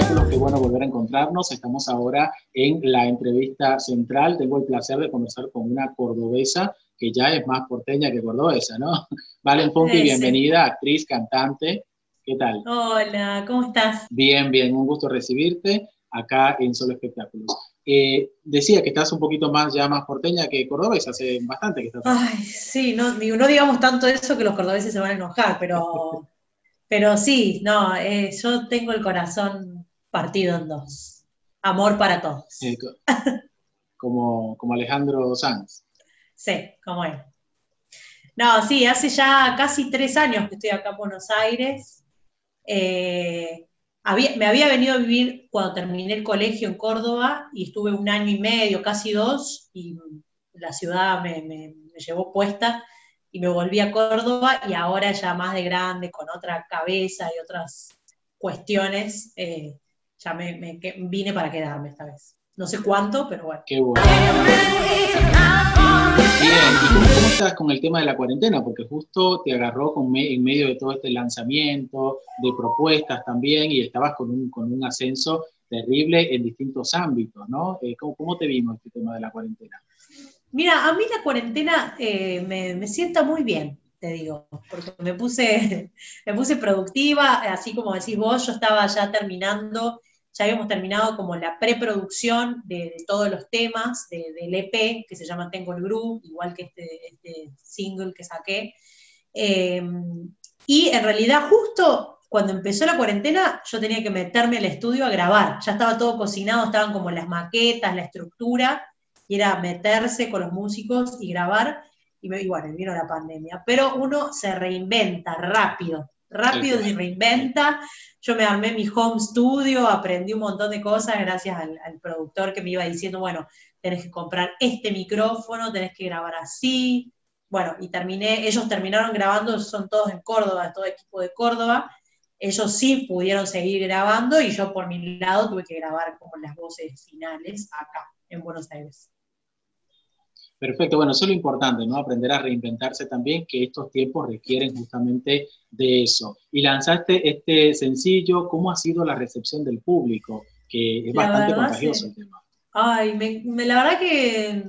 espectáculos, qué bueno volver a encontrarnos. Estamos ahora en la entrevista central. Tengo el placer de conversar con una cordobesa que ya es más porteña que cordobesa, ¿no? Valen Ponti, bienvenida, actriz, cantante. ¿Qué tal? Hola, ¿cómo estás? Bien, bien, un gusto recibirte acá en Solo Espectáculos. Eh, decía que estás un poquito más ya más porteña que cordobesa, hace bastante que estás. Ay, sí, no, no digamos tanto eso que los cordobeses se van a enojar, pero, pero sí, no, eh, yo tengo el corazón partido en dos. Amor para todos. como, como Alejandro Sanz. Sí, como él. No, sí, hace ya casi tres años que estoy acá en Buenos Aires. Eh, me había venido a vivir cuando terminé el colegio en Córdoba y estuve un año y medio, casi dos, y la ciudad me, llevó puesta y me volví a Córdoba y ahora ya más de grande, con otra cabeza y otras cuestiones, eh, ya me, vine para quedarme esta vez. No sé cuánto, pero bueno. Qué bueno. Bien, ¿y cómo, estás con el tema de la cuarentena? Porque justo te agarró en medio de todo este lanzamiento, de propuestas también, y estabas con un, con un ascenso terrible en distintos ámbitos, ¿no? Eh, ¿cómo, te vimos este tema de la cuarentena? Mira, a mí la cuarentena eh, me, me sienta muy bien, te digo, porque me puse, me puse productiva, así como decís vos, yo estaba ya terminando ya habíamos terminado como la preproducción de, todos los temas del EP, que se llama Tengo el Groove, igual que este, este single que saqué. Eh, y en realidad justo cuando empezó la cuarentena yo tenía que meterme al estudio a grabar, ya estaba todo cocinado, estaban como las maquetas, la estructura, y era meterse con los músicos y grabar, y, y bueno, vino la pandemia, pero uno se reinventa rápido, rápido se reinventa. Yo me armé mi home studio, aprendí un montón de cosas gracias al, productor que me iba diciendo, bueno, tenés que comprar este micrófono, tenés que grabar así. Bueno, y terminé, ellos terminaron grabando, son todos en Córdoba, todo equipo de Córdoba. Ellos sí pudieron seguir grabando y yo por mi lado tuve que grabar como las voces finales acá, en Buenos Aires. Perfecto, bueno, eso es lo importante, ¿no? Aprender a reinventarse también, que estos tiempos requieren justamente de eso. Y lanzaste este sencillo, ¿cómo ha sido la recepción del público? Que es bastante contagioso el tema. Ay, me, la verdad que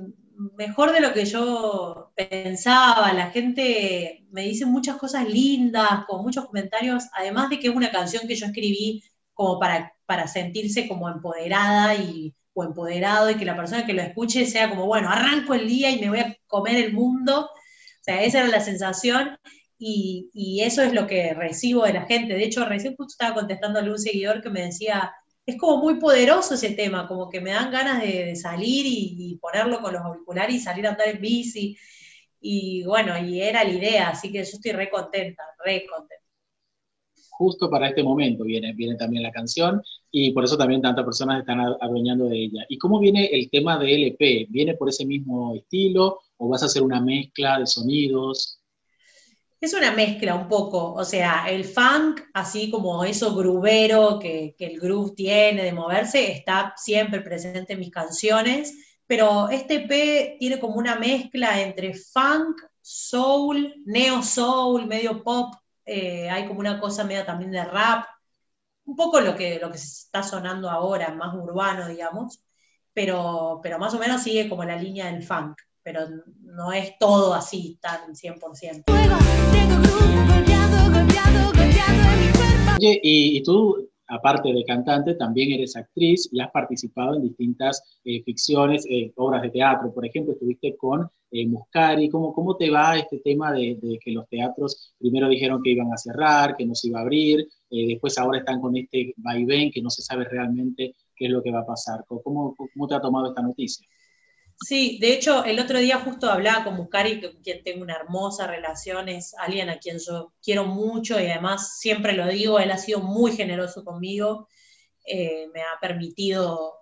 mejor de lo que yo pensaba, la gente me dice muchas cosas lindas, con muchos comentarios, además de que es una canción que yo escribí como para, para sentirse como empoderada y o empoderado y que la persona que lo escuche sea como, bueno, arranco el día y me voy a comer el mundo. O sea, esa era la sensación y, eso es lo que recibo de la gente. De hecho, recién justo estaba contestando a un seguidor que me decía, es como muy poderoso ese tema, como que me dan ganas de, salir y, ponerlo con los auriculares y salir a andar en bici. Y bueno, y era la idea, así que yo estoy re contenta, re contenta justo para este momento viene, viene también la canción y por eso también tantas personas están adueñando de ella. ¿Y cómo viene el tema de LP? ¿Viene por ese mismo estilo o vas a hacer una mezcla de sonidos? Es una mezcla un poco, o sea, el funk, así como eso grubero que, que el groove tiene de moverse, está siempre presente en mis canciones, pero este EP tiene como una mezcla entre funk, soul, neo soul, medio pop, eh, hay como una cosa media también de rap, un poco lo que, lo que se está sonando ahora, más urbano, digamos, pero, pero más o menos sigue como la línea del funk, pero no es todo así tan 100%. Oye, y tú aparte de cantante, también eres actriz y has participado en distintas eh, ficciones, eh, obras de teatro. Por ejemplo, estuviste con eh, Muscari. ¿Cómo, ¿Cómo te va este tema de, que los teatros primero dijeron que iban a cerrar, que no se iba a abrir, después ahora están con este vaivén que no se sabe realmente qué es lo que va a pasar? ¿Cómo, cómo te ha tomado esta noticia? Sí, de hecho, el otro día justo hablaba con Muscari, con quien tengo una hermosa relación, es alguien a quien yo quiero mucho y además siempre lo digo, él ha sido muy generoso conmigo, eh, me ha permitido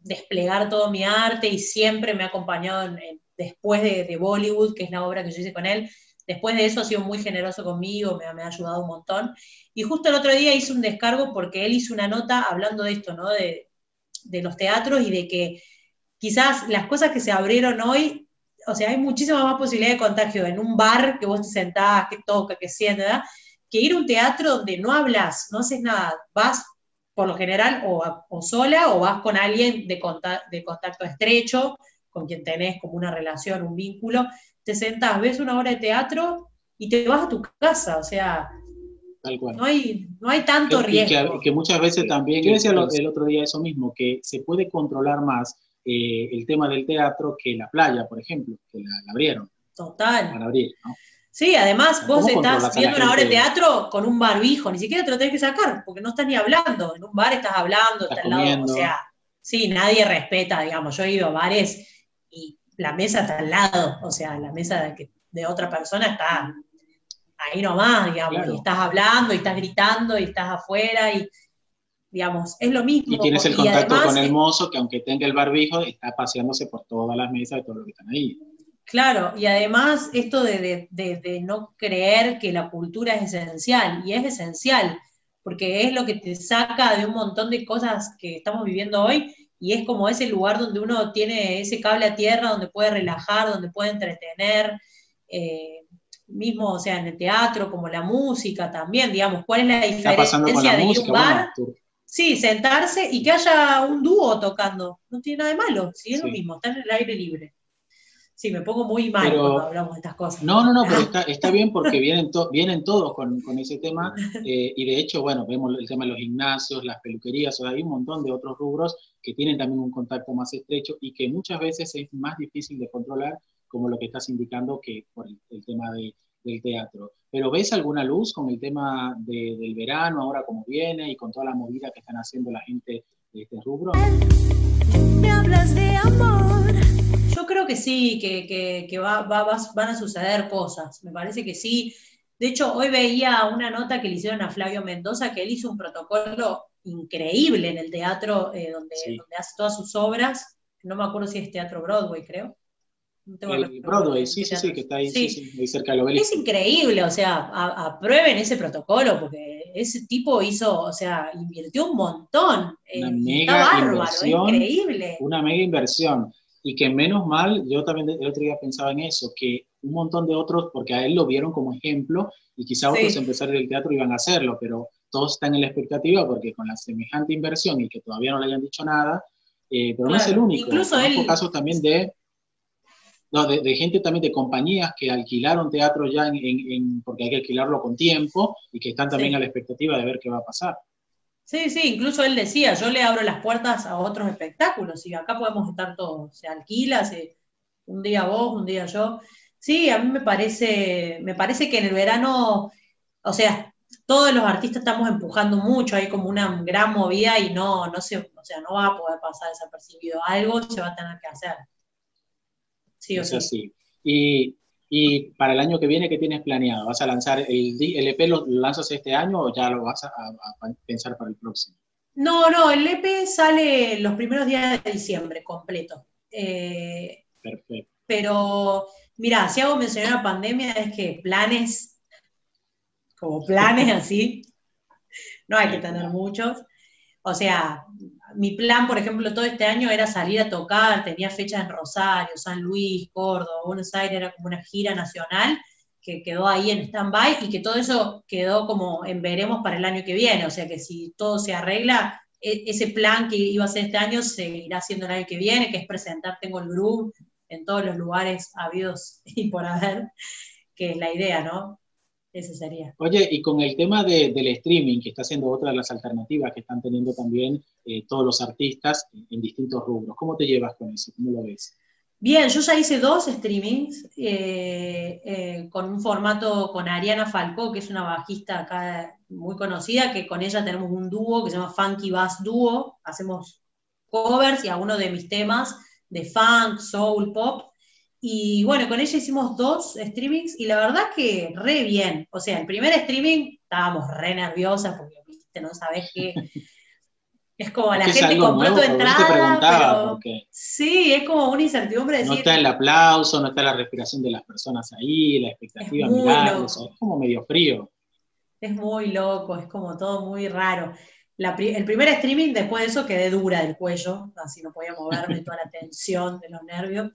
desplegar todo mi arte y siempre me ha acompañado después de, Bollywood, que es la obra que yo hice con él. Después de eso ha sido muy generoso conmigo, me, ha ayudado un montón. Y justo el otro día hice un descargo porque él hizo una nota hablando de esto, ¿no? De los teatros y de que quizás las cosas que se abrieron hoy, o sea, hay muchísima más posibilidad de contagio en un bar que vos te sentás, que toca, que sienta, que ir a un teatro donde no hablas, no haces nada, vas, por lo general, o, sola o vas con alguien de, de contacto estrecho, con quien tenés como una relación, un vínculo, te sentás, ves una obra de teatro y te vas a tu casa, o sea, No, hay, no hay tanto riesgo. Que, muchas veces también, yo decía el otro día eso mismo, que se puede controlar más eh, el tema del teatro que la playa, por ejemplo, que la, abrieron. Total. abrir, Sí, además vos estás viendo una obra de teatro con un barbijo, ni siquiera te lo tenés que sacar, porque no estás ni hablando. En un bar estás hablando, estás al lado, o sea, sí, nadie respeta, digamos. Yo he ido a bares y la mesa está al lado, o sea, la mesa de, otra persona está ahí nomás, digamos, y estás hablando, y estás gritando, y estás afuera, y digamos, es lo mismo. Y tienes el contacto con el mozo que aunque tenga el barbijo, está paseándose por todas las mesas de todo lo que están ahí. Claro, y además esto de, no creer que la cultura es esencial, y es esencial, porque es lo que te saca de un montón de cosas que estamos viviendo hoy, y es como ese lugar donde uno tiene ese cable a tierra, donde puede relajar, donde puede entretener, eh, mismo, o sea, en el teatro, como la música también, digamos, ¿cuál es la diferencia de ir a un bar? Sí, sentarse y que haya un dúo tocando, no tiene nada de malo, sí es lo mismo, está en el aire libre. Sí, me pongo muy mal cuando hablamos de estas cosas. No, no, no, pero está, bien porque vienen, vienen todos con, ese tema eh, y de hecho, bueno, vemos el tema de los gimnasios, las peluquerías, o sea, hay un montón de otros rubros que tienen también un contacto más estrecho y que muchas veces es más difícil de controlar, como lo que estás indicando que por el, tema del teatro. Pero ¿ves alguna luz con el tema del verano, ahora como viene y con toda la movida que están haciendo la gente de este rubro? Me hablas de amor yo creo que sí, que, van a suceder cosas, me parece que sí. De hecho, hoy veía una nota que le hicieron a Flavio Mendoza, que él hizo un protocolo increíble en el teatro eh, donde, hace todas sus obras. No me acuerdo si es Teatro Broadway, creo. Broadway, sí, sí, sí, que está ahí, cerca de lo Es increíble, o sea, aprueben ese protocolo, porque ese tipo hizo, o sea, invirtió un montón. Una mega inversión, increíble. Una mega inversión y que menos mal, yo también el otro día pensaba en eso, que un montón de otros, porque a él lo vieron como ejemplo y quizá otros empresarios del teatro iban a hacerlo, pero todos están en la expectativa porque con la semejante inversión y que todavía no le hayan dicho nada, eh, pero no es el único. Incluso Hay casos también de, de, gente también de compañías que alquilaron teatro ya en, porque hay que alquilarlo con tiempo y que están también a la expectativa de ver qué va a pasar. Sí, sí, incluso él decía, yo le abro las puertas a otros espectáculos y acá podemos estar todos, se alquila, se, un día vos, un día yo. Sí, a mí me parece, me parece que en el verano, o sea, todos los artistas estamos empujando mucho, hay como una gran movida y no, no se, o sea, no va a poder pasar desapercibido. Algo se va a tener que hacer. Sí o sí. Así. Y y para el año que viene, ¿qué tienes planeado? ¿Vas a lanzar el, el EP, lo, lanzas este año o ya lo vas a, pensar para el próximo? No, no, el EP sale los primeros días de diciembre, completo. Eh, Perfecto. Pero, mira, si hago mencionar la pandemia, es que planes, como planes así, no hay que tener muchos. O sea, mi plan, por ejemplo, todo este año era salir a tocar, tenía fechas en Rosario, San Luis, Córdoba, Buenos Aires, era como una gira nacional que quedó ahí en stand-by y que todo eso quedó como en veremos para el año que viene, o sea que si todo se arregla, e, ese plan que iba a ser este año se irá haciendo el año que viene, que es presentar Tengo el Groove en todos los lugares habidos y por haber, que es la idea, ¿no? Ese sería. Oye, y con el tema del streaming, que está siendo otra de las alternativas que están teniendo también eh, todos los artistas en distintos rubros, ¿cómo te llevas con eso? ¿Cómo lo ves? Bien, yo ya hice dos streamings eh, eh, con un formato con Ariana Falcó, que es una bajista acá muy conocida, que con ella tenemos un dúo que se llama Funky Bass Duo. Hacemos covers y algunos de mis temas de funk, soul, pop. Y bueno, con ella hicimos dos streamings y la verdad que re bien. O sea, el primer streaming estábamos re nerviosas porque, viste, no sabes qué. Es como la gente compró tu entrada. Sí, es como una incertidumbre. no está el aplauso, no está la respiración de las personas ahí, la expectativa, es, es como medio frío. Es muy loco, es como todo muy raro. el primer streaming, después de eso, quedé dura del cuello, así no podía moverme toda la tensión de los nervios.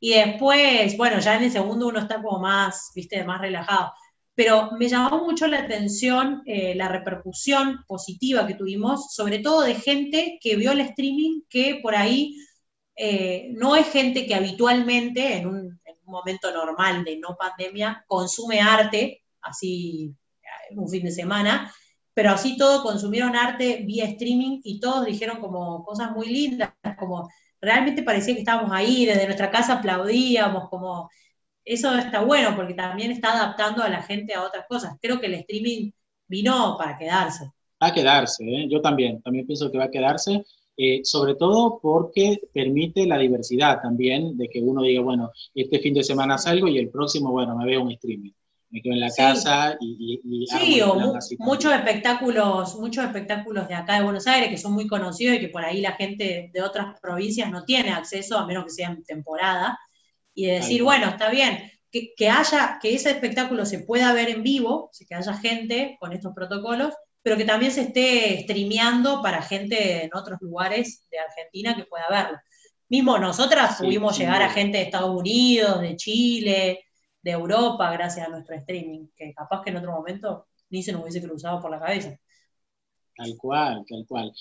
Y después, bueno, ya en el segundo uno está como más, viste, más relajado. pero me llamó mucho la atención eh, la repercusión positiva que tuvimos, sobre todo de gente que vio el streaming que por ahí eh, no es gente que habitualmente en un, momento normal de no pandemia consume arte, así un fin de semana, pero así todo consumieron arte vía streaming y todos dijeron como cosas muy lindas, como realmente parecía que estábamos ahí, desde nuestra casa aplaudíamos, como eso está bueno porque también está adaptando a la gente a otras cosas. Creo que el streaming vino para quedarse. Va a quedarse, ¿eh? yo también, también pienso que va a quedarse. Eh, sobre todo porque permite la diversidad también de que uno diga, bueno, este fin de semana salgo y el próximo, bueno, me veo un streaming. Me quedo en la casa y... y, sí, o muchos espectáculos, muchos espectáculos de acá de Buenos Aires que son muy conocidos y que por ahí la gente de otras provincias no tiene acceso, a menos que sea en temporada. Y decir, bueno, está bien, que, que, haya, que ese espectáculo se pueda ver en vivo, que haya gente con estos protocolos, pero que también se esté streameando para gente en otros lugares de Argentina que pueda verlo. Mismo nosotras pudimos llegar a gente de Estados Unidos, de Chile, de Europa, gracias a nuestro streaming, que capaz que en otro momento ni se nos hubiese cruzado por la cabeza. Tal cual, tal cual.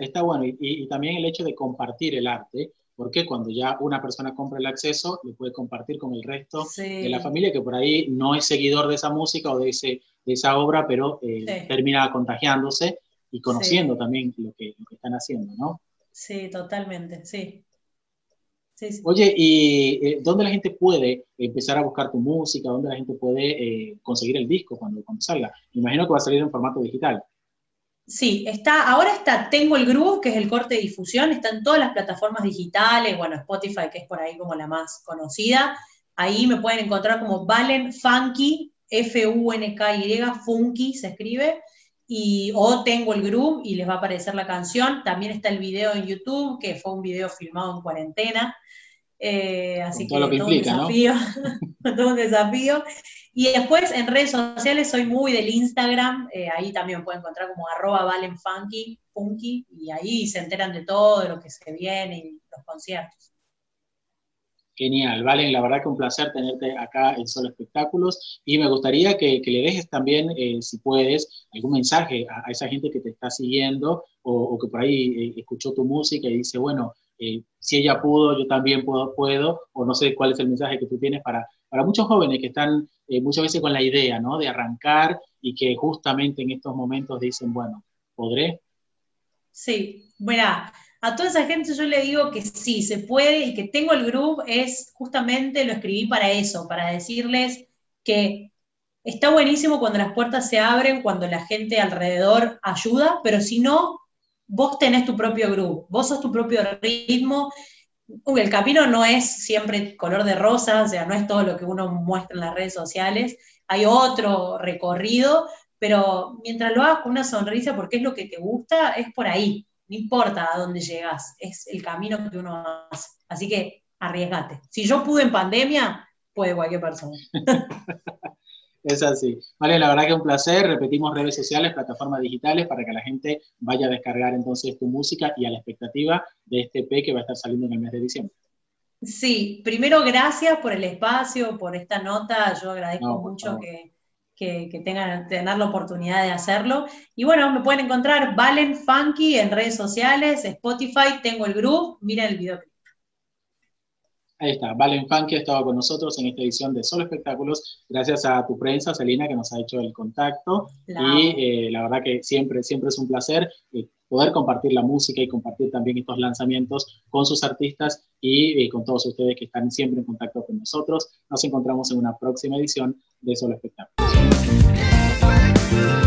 está, bueno, y, también el hecho de compartir el arte, porque cuando ya una persona compra el acceso, lo puede compartir con el resto de la familia que por ahí no es seguidor de esa música o de ese de esa obra, pero eh, termina contagiándose y conociendo también lo que, están haciendo, ¿no? Sí, totalmente, sí. Oye, ¿y eh, dónde la gente puede empezar a buscar tu música? ¿Dónde la gente puede eh, conseguir el disco cuando, cuando salga? Me imagino que va a salir en formato digital. Sí, está, ahora está Tengo el Groove, que es el corte de difusión, está en todas las plataformas digitales, bueno, Spotify, que es por ahí como la más conocida. Ahí me pueden encontrar como Valen Funky F-U-N-K-Y, Funky se escribe, y o tengo el groove y les va a aparecer la canción. También está el video en YouTube, que fue un video filmado en cuarentena. Eh, así que, todo, un desafío, todo un desafío. Y después en redes sociales soy muy del Instagram, eh, ahí también pueden encontrar como arroba valenfunky, funky, y ahí se enteran de todo, de lo que se viene y los conciertos. Genial, Valen, la verdad que un placer tenerte acá en Solo Espectáculos y me gustaría que, le dejes también, eh, si puedes, algún mensaje a, esa gente que te está siguiendo o, que por ahí eh, escuchó tu música y dice, bueno, eh, si ella pudo, yo también puedo, puedo, o no sé cuál es el mensaje que tú tienes para, para muchos jóvenes que están muchas veces con la idea, ¿no? De arrancar y que justamente en estos momentos dicen, bueno, ¿podré? Sí, bueno, a toda esa gente yo le digo que sí, se puede y que tengo el groove es justamente lo escribí para eso, para decirles que está buenísimo cuando las puertas se abren, cuando la gente alrededor ayuda, pero si no, vos tenés tu propio groove, vos sos tu propio ritmo. El camino no es siempre color de rosa, o sea, no es todo lo que uno muestra en las redes sociales, hay otro recorrido, pero mientras lo hagas con una sonrisa porque es lo que te gusta, es por ahí no importa a dónde llegas, es el camino que uno hace. Así que arriesgate. Si yo pude en pandemia, puede cualquier persona. es así. Vale, la verdad que un placer. Repetimos redes sociales, plataformas digitales para que la gente vaya a descargar entonces tu música y a la expectativa de este P que va a estar saliendo en el mes de diciembre. Sí, primero gracias por el espacio, por esta nota. Yo agradezco mucho que, que, tengan tener la oportunidad de hacerlo. Y bueno, me pueden encontrar Valen Funky en redes sociales, Spotify, tengo el groove, miren el video. Ahí está, Valen Funky ha estado con nosotros en esta edición de Solo Espectáculos, gracias a tu prensa, Celina, que nos ha hecho el contacto. Y eh, la verdad que siempre, siempre es un placer eh, poder compartir la música y compartir también estos lanzamientos con sus artistas y eh, con todos ustedes que están siempre en contacto con nosotros. Nos encontramos en una próxima edición de Solo Espectáculos. Thank you.